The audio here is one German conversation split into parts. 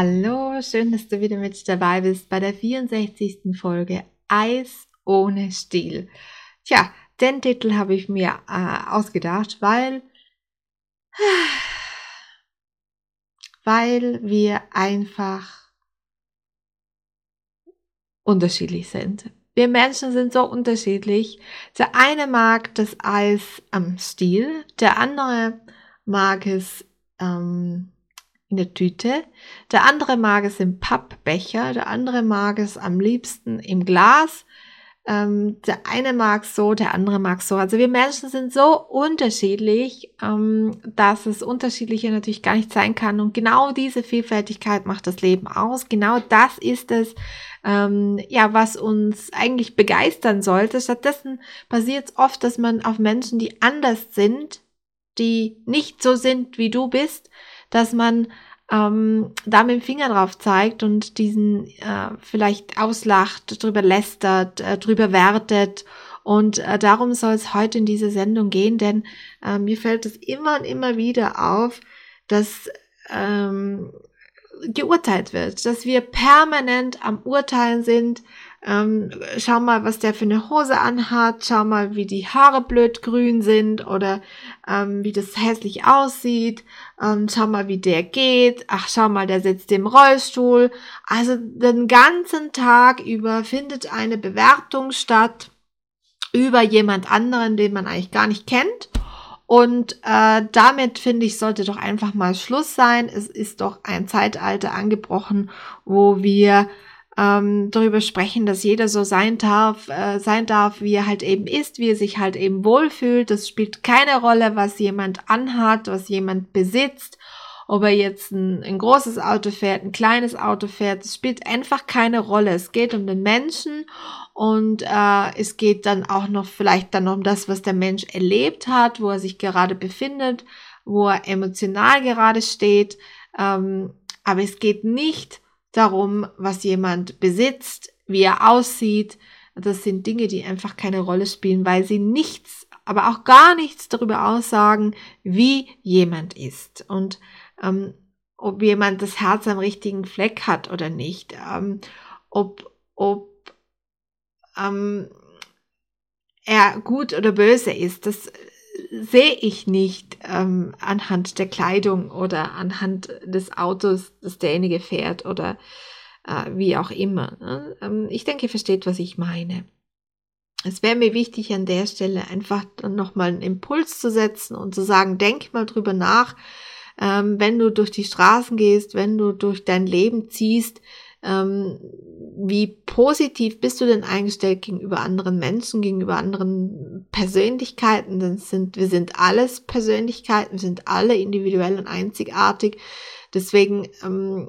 Hallo, schön, dass du wieder mit dabei bist bei der 64. Folge Eis ohne Stil. Tja, den Titel habe ich mir äh, ausgedacht, weil, weil wir einfach unterschiedlich sind. Wir Menschen sind so unterschiedlich. Der eine mag das Eis am Stiel, der andere mag es ähm, in der Tüte, der andere mag es im Pappbecher, der andere mag es am liebsten im Glas, ähm, der eine mag so, der andere mag so. Also wir Menschen sind so unterschiedlich, ähm, dass es unterschiedlicher natürlich gar nicht sein kann. Und genau diese Vielfältigkeit macht das Leben aus. Genau das ist es, ähm, ja, was uns eigentlich begeistern sollte. Stattdessen passiert es oft, dass man auf Menschen, die anders sind, die nicht so sind, wie du bist, dass man ähm, da mit dem Finger drauf zeigt und diesen äh, vielleicht auslacht, drüber lästert, äh, drüber wertet. Und äh, darum soll es heute in dieser Sendung gehen, denn äh, mir fällt es immer und immer wieder auf, dass ähm, geurteilt wird, dass wir permanent am Urteilen sind, ähm, schau mal, was der für eine Hose anhat, schau mal, wie die Haare blöd grün sind oder ähm, wie das hässlich aussieht, ähm, schau mal, wie der geht, ach, schau mal, der sitzt im Rollstuhl. Also den ganzen Tag über findet eine Bewertung statt über jemand anderen, den man eigentlich gar nicht kennt. Und äh, damit finde ich, sollte doch einfach mal Schluss sein. Es ist doch ein Zeitalter angebrochen, wo wir ähm, darüber sprechen, dass jeder so sein darf, äh, sein darf, wie er halt eben ist, wie er sich halt eben wohlfühlt. Das spielt keine Rolle, was jemand anhat, was jemand besitzt, ob er jetzt ein, ein großes Auto fährt, ein kleines Auto fährt. Das spielt einfach keine Rolle. Es geht um den Menschen und äh, es geht dann auch noch vielleicht dann um das, was der Mensch erlebt hat, wo er sich gerade befindet, wo er emotional gerade steht. Ähm, aber es geht nicht darum, was jemand besitzt, wie er aussieht. Das sind Dinge, die einfach keine Rolle spielen, weil sie nichts, aber auch gar nichts darüber aussagen, wie jemand ist und ähm, ob jemand das Herz am richtigen Fleck hat oder nicht, ähm, ob, ob ähm, er gut oder böse ist. Das sehe ich nicht ähm, anhand der Kleidung oder anhand des Autos, das derjenige fährt oder äh, wie auch immer. Ne? Ähm, ich denke, ihr versteht, was ich meine. Es wäre mir wichtig, an der Stelle einfach nochmal einen Impuls zu setzen und zu sagen, denk mal drüber nach, ähm, wenn du durch die Straßen gehst, wenn du durch dein Leben ziehst, ähm, wie positiv bist du denn eingestellt gegenüber anderen Menschen, gegenüber anderen Persönlichkeiten? Denn sind, wir sind alles Persönlichkeiten, wir sind alle individuell und einzigartig. Deswegen ähm,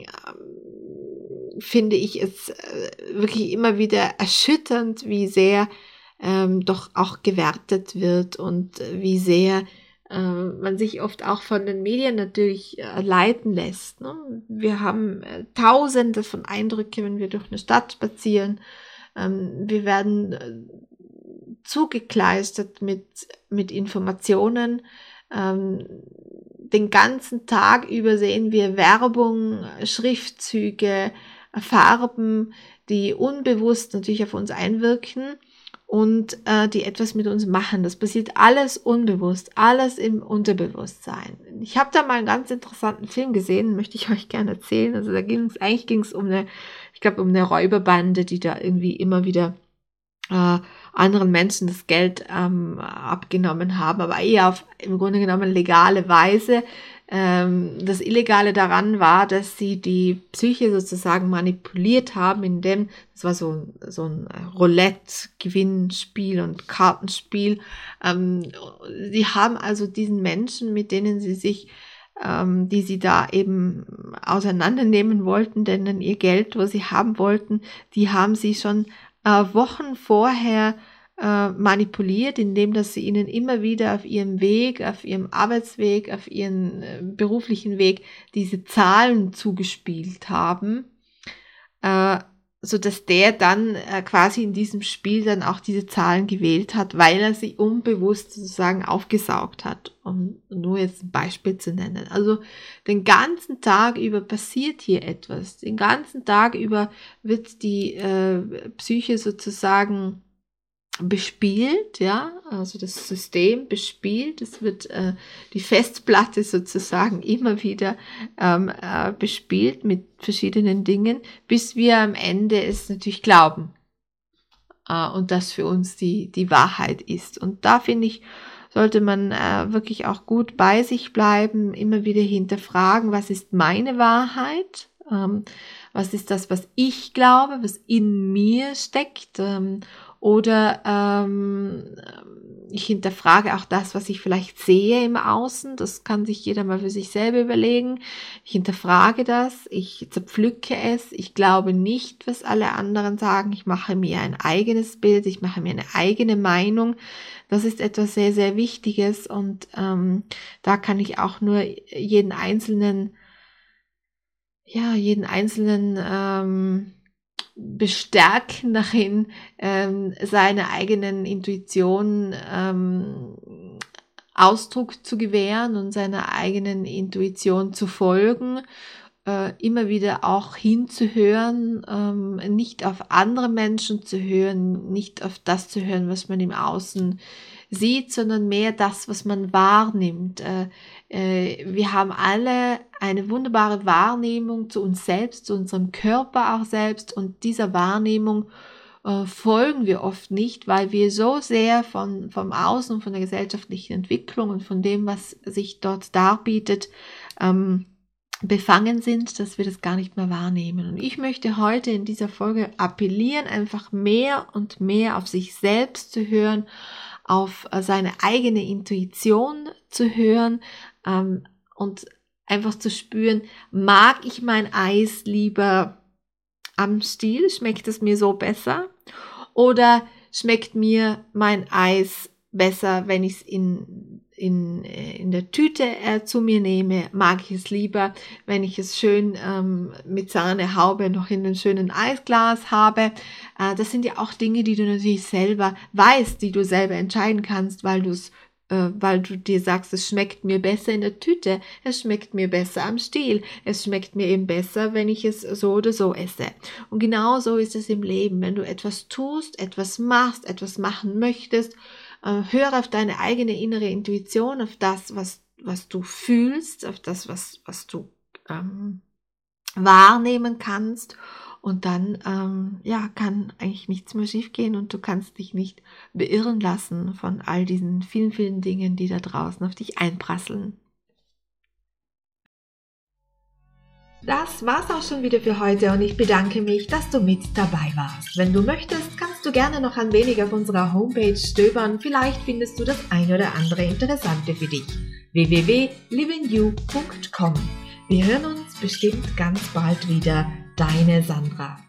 finde ich es äh, wirklich immer wieder erschütternd, wie sehr ähm, doch auch gewertet wird und wie sehr äh, man sich oft auch von den Medien natürlich äh, leiten lässt. Ne? Wir haben äh, tausende von Eindrücken, wenn wir durch eine Stadt spazieren. Ähm, wir werden äh, zugekleistert mit, mit Informationen, ähm, den ganzen Tag über sehen wir Werbung, Schriftzüge, Farben, die unbewusst natürlich auf uns einwirken und äh, die etwas mit uns machen. Das passiert alles unbewusst, alles im Unterbewusstsein. Ich habe da mal einen ganz interessanten Film gesehen, möchte ich euch gerne erzählen. Also da ging es eigentlich ging es um eine, ich glaube um eine Räuberbande, die da irgendwie immer wieder äh, anderen Menschen das Geld ähm, abgenommen haben, aber eher auf im Grunde genommen legale Weise. Ähm, das Illegale daran war, dass sie die Psyche sozusagen manipuliert haben, indem, das war so, so ein Roulette-Gewinnspiel und Kartenspiel. Ähm, sie haben also diesen Menschen, mit denen sie sich ähm, die sie da eben auseinandernehmen wollten, denn ihr Geld, was sie haben wollten, die haben sie schon äh, Wochen vorher äh, manipuliert, indem dass sie ihnen immer wieder auf ihrem Weg, auf ihrem Arbeitsweg, auf ihren äh, beruflichen Weg diese Zahlen zugespielt haben, äh, so dass der dann äh, quasi in diesem Spiel dann auch diese Zahlen gewählt hat, weil er sie unbewusst sozusagen aufgesaugt hat, um nur jetzt ein Beispiel zu nennen. Also den ganzen Tag über passiert hier etwas, den ganzen Tag über wird die äh, Psyche sozusagen bespielt, ja, also das System bespielt, es wird äh, die Festplatte sozusagen immer wieder ähm, äh, bespielt mit verschiedenen Dingen, bis wir am Ende es natürlich glauben äh, und das für uns die, die Wahrheit ist. Und da finde ich, sollte man äh, wirklich auch gut bei sich bleiben, immer wieder hinterfragen, was ist meine Wahrheit, ähm, was ist das, was ich glaube, was in mir steckt? Ähm, oder ähm, ich hinterfrage auch das, was ich vielleicht sehe im Außen. Das kann sich jeder mal für sich selber überlegen. Ich hinterfrage das, ich zerpflücke es. Ich glaube nicht, was alle anderen sagen. Ich mache mir ein eigenes Bild, ich mache mir eine eigene Meinung. Das ist etwas sehr, sehr Wichtiges und ähm, da kann ich auch nur jeden einzelnen, ja, jeden einzelnen ähm, bestärken darin, ähm, seiner eigenen Intuition ähm, Ausdruck zu gewähren und seiner eigenen Intuition zu folgen, äh, immer wieder auch hinzuhören, ähm, nicht auf andere Menschen zu hören, nicht auf das zu hören, was man im Außen sieht, sondern mehr das, was man wahrnimmt. Äh, äh, wir haben alle eine wunderbare Wahrnehmung zu uns selbst, zu unserem Körper auch selbst und dieser Wahrnehmung äh, folgen wir oft nicht, weil wir so sehr von, vom Außen, von der gesellschaftlichen Entwicklung und von dem, was sich dort darbietet, ähm, befangen sind, dass wir das gar nicht mehr wahrnehmen. Und ich möchte heute in dieser Folge appellieren, einfach mehr und mehr auf sich selbst zu hören, auf äh, seine eigene Intuition zu hören ähm, und einfach zu spüren, mag ich mein Eis lieber am Stiel, schmeckt es mir so besser? Oder schmeckt mir mein Eis besser, wenn ich es in in, äh, in der Tüte äh, zu mir nehme, mag ich es lieber, wenn ich es schön ähm, mit Sahnehaube noch in einem schönen Eisglas habe. Äh, das sind ja auch Dinge, die du natürlich selber weißt, die du selber entscheiden kannst, weil du es weil du dir sagst, es schmeckt mir besser in der Tüte, es schmeckt mir besser am Stiel, es schmeckt mir eben besser, wenn ich es so oder so esse. Und genau so ist es im Leben. Wenn du etwas tust, etwas machst, etwas machen möchtest, äh, höre auf deine eigene innere Intuition, auf das, was, was du fühlst, auf das, was, was du ähm, wahrnehmen kannst. Und dann, ähm, ja, kann eigentlich nichts mehr schiefgehen und du kannst dich nicht beirren lassen von all diesen vielen, vielen Dingen, die da draußen auf dich einprasseln. Das war's auch schon wieder für heute und ich bedanke mich, dass du mit dabei warst. Wenn du möchtest, kannst du gerne noch ein wenig auf unserer Homepage stöbern. Vielleicht findest du das ein oder andere Interessante für dich. www.livingyou.com Wir hören uns bestimmt ganz bald wieder. Deine Sandra.